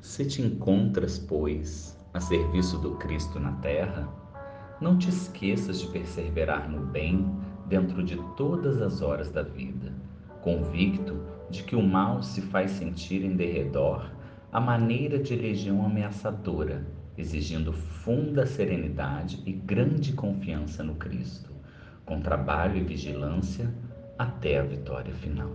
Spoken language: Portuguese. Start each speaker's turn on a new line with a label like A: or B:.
A: Se te encontras, pois, a serviço do Cristo na terra, não te esqueças de perseverar no bem dentro de todas as horas da vida, convicto de que o mal se faz sentir em derredor à maneira de legião ameaçadora, exigindo funda serenidade e grande confiança no Cristo, com trabalho e vigilância até a vitória final.